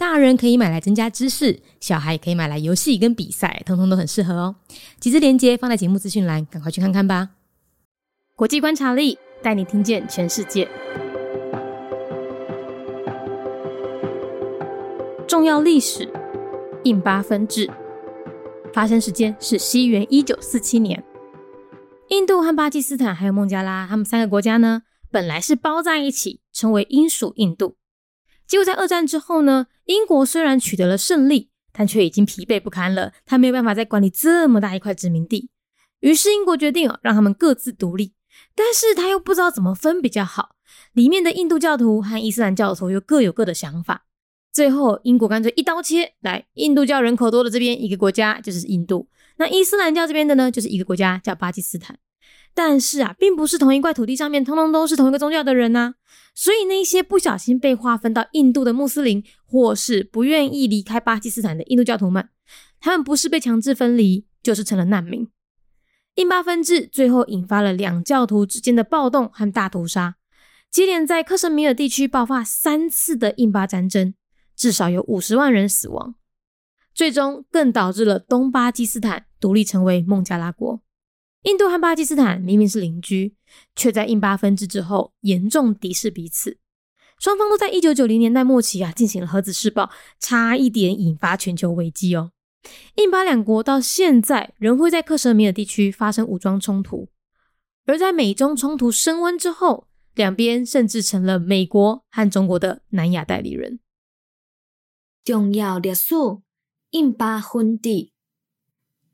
大人可以买来增加知识，小孩也可以买来游戏跟比赛，通通都很适合哦。几支链接放在节目资讯栏，赶快去看看吧。国际观察力带你听见全世界。重要历史：印巴分治，发生时间是西元一九四七年。印度和巴基斯坦还有孟加拉，他们三个国家呢，本来是包在一起，称为英属印度。结果在二战之后呢，英国虽然取得了胜利，但却已经疲惫不堪了。他没有办法再管理这么大一块殖民地，于是英国决定让他们各自独立。但是他又不知道怎么分比较好，里面的印度教徒和伊斯兰教徒又各有各的想法。最后，英国干脆一刀切，来印度教人口多的这边一个国家就是印度，那伊斯兰教这边的呢，就是一个国家叫巴基斯坦。但是啊，并不是同一块土地上面通通都是同一个宗教的人呐。所以那些不小心被划分到印度的穆斯林，或是不愿意离开巴基斯坦的印度教徒们，他们不是被强制分离，就是成了难民。印巴分治最后引发了两教徒之间的暴动和大屠杀，接连在克什米尔地区爆发三次的印巴战争，至少有五十万人死亡。最终更导致了东巴基斯坦独立成为孟加拉国。印度和巴基斯坦明明是邻居，却在印巴分治之后严重敌视彼此。双方都在一九九零年代末期啊进行了核子试爆，差一点引发全球危机哦。印巴两国到现在仍会在克什米尔地区发生武装冲突，而在美中冲突升温之后，两边甚至成了美国和中国的南亚代理人。重要历史：印巴分治，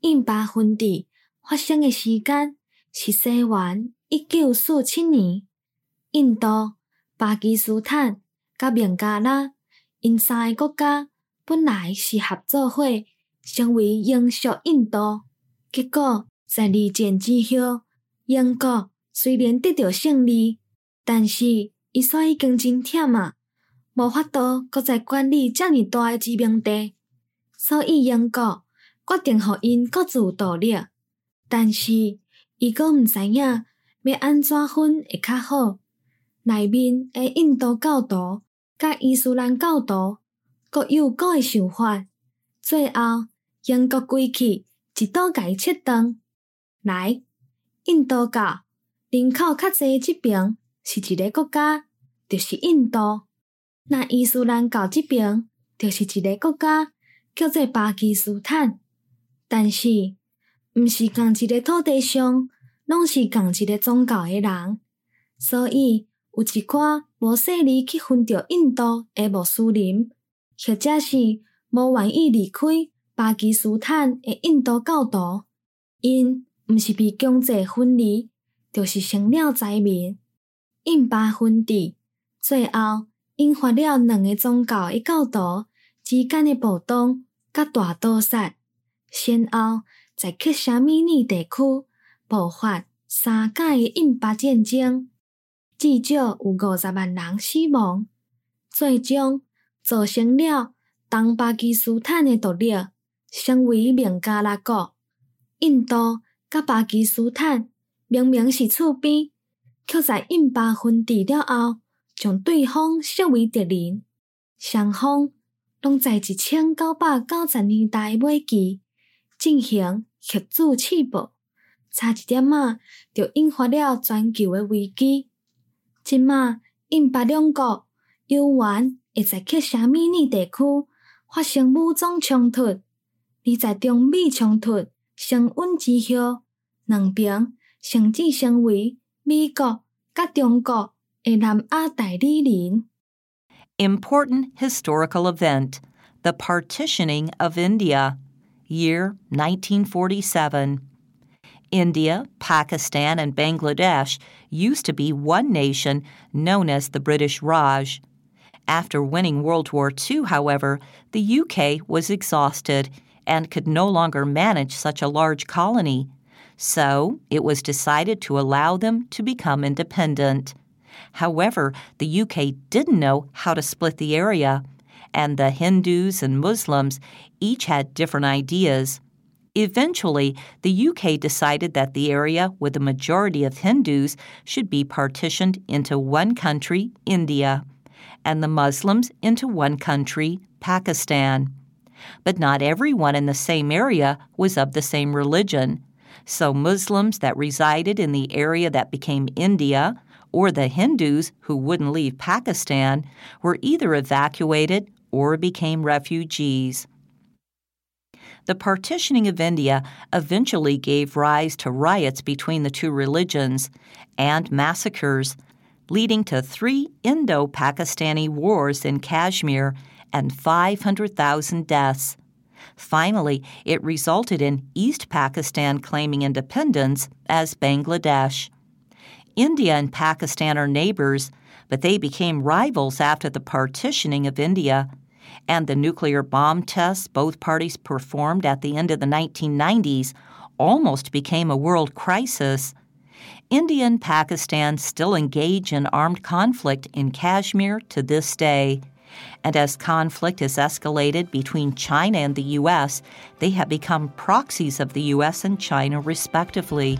印巴分治。发生的时间是西元一九四七年，印度、巴基斯坦甲孟加拉因三个国家本来是合作伙，成为英属印度。结果在二战之后，英国虽然得到胜利，但是伊煞已经真忝啊，无法度搁再管理遮尔大诶殖民地，所以英国决定互因各自独立。但是，伊阁毋知影要安怎分会较好。内面诶印度教徒甲伊斯兰教徒各有各诶想法。最后，英国规气一刀甲伊切断。来，印度教人口较济即边是一个国家，就是印度；那伊斯兰教即边就是一个国家，叫做巴基斯坦。但是，毋是共一个土地上，拢是共一个宗教诶人，所以有一寡无势力去分着印度诶穆斯林，或者是无愿意离开巴基斯坦诶印度教徒，因毋是被经济分离，就是成了灾民。印巴分治最后引发了两个宗教诶教徒之间诶暴动甲大屠杀，先后。在克什米尼地区爆发三届印巴战争，至少有五十万人死亡，最终造成了东巴基斯坦的独立，成为孟加拉国。印度甲巴基斯坦明明是厝边，却在印巴分治了后，将对方视为敌人。双方拢在一千九百九十年代末期进行。核子试爆，差一点仔就引发了全球的危机。即马印巴两国有缘会在克什米尼地区发生武装冲突，而在中美冲突升温之后，两边甚至成为美国甲中国的南亚代理人。Important historical event: the partitioning of India. Year 1947. India, Pakistan, and Bangladesh used to be one nation known as the British Raj. After winning World War II, however, the UK was exhausted and could no longer manage such a large colony. So it was decided to allow them to become independent. However, the UK didn't know how to split the area, and the Hindus and Muslims each had different ideas. Eventually, the UK decided that the area with a majority of Hindus should be partitioned into one country, India, and the Muslims into one country, Pakistan. But not everyone in the same area was of the same religion. So Muslims that resided in the area that became India, or the Hindus who wouldn't leave Pakistan, were either evacuated or became refugees. The partitioning of India eventually gave rise to riots between the two religions and massacres, leading to three Indo Pakistani wars in Kashmir and 500,000 deaths. Finally, it resulted in East Pakistan claiming independence as Bangladesh. India and Pakistan are neighbors, but they became rivals after the partitioning of India and the nuclear bomb tests both parties performed at the end of the 1990s almost became a world crisis. India and Pakistan still engage in armed conflict in Kashmir to this day. And as conflict has escalated between China and the U.S., they have become proxies of the U.S. and China, respectively.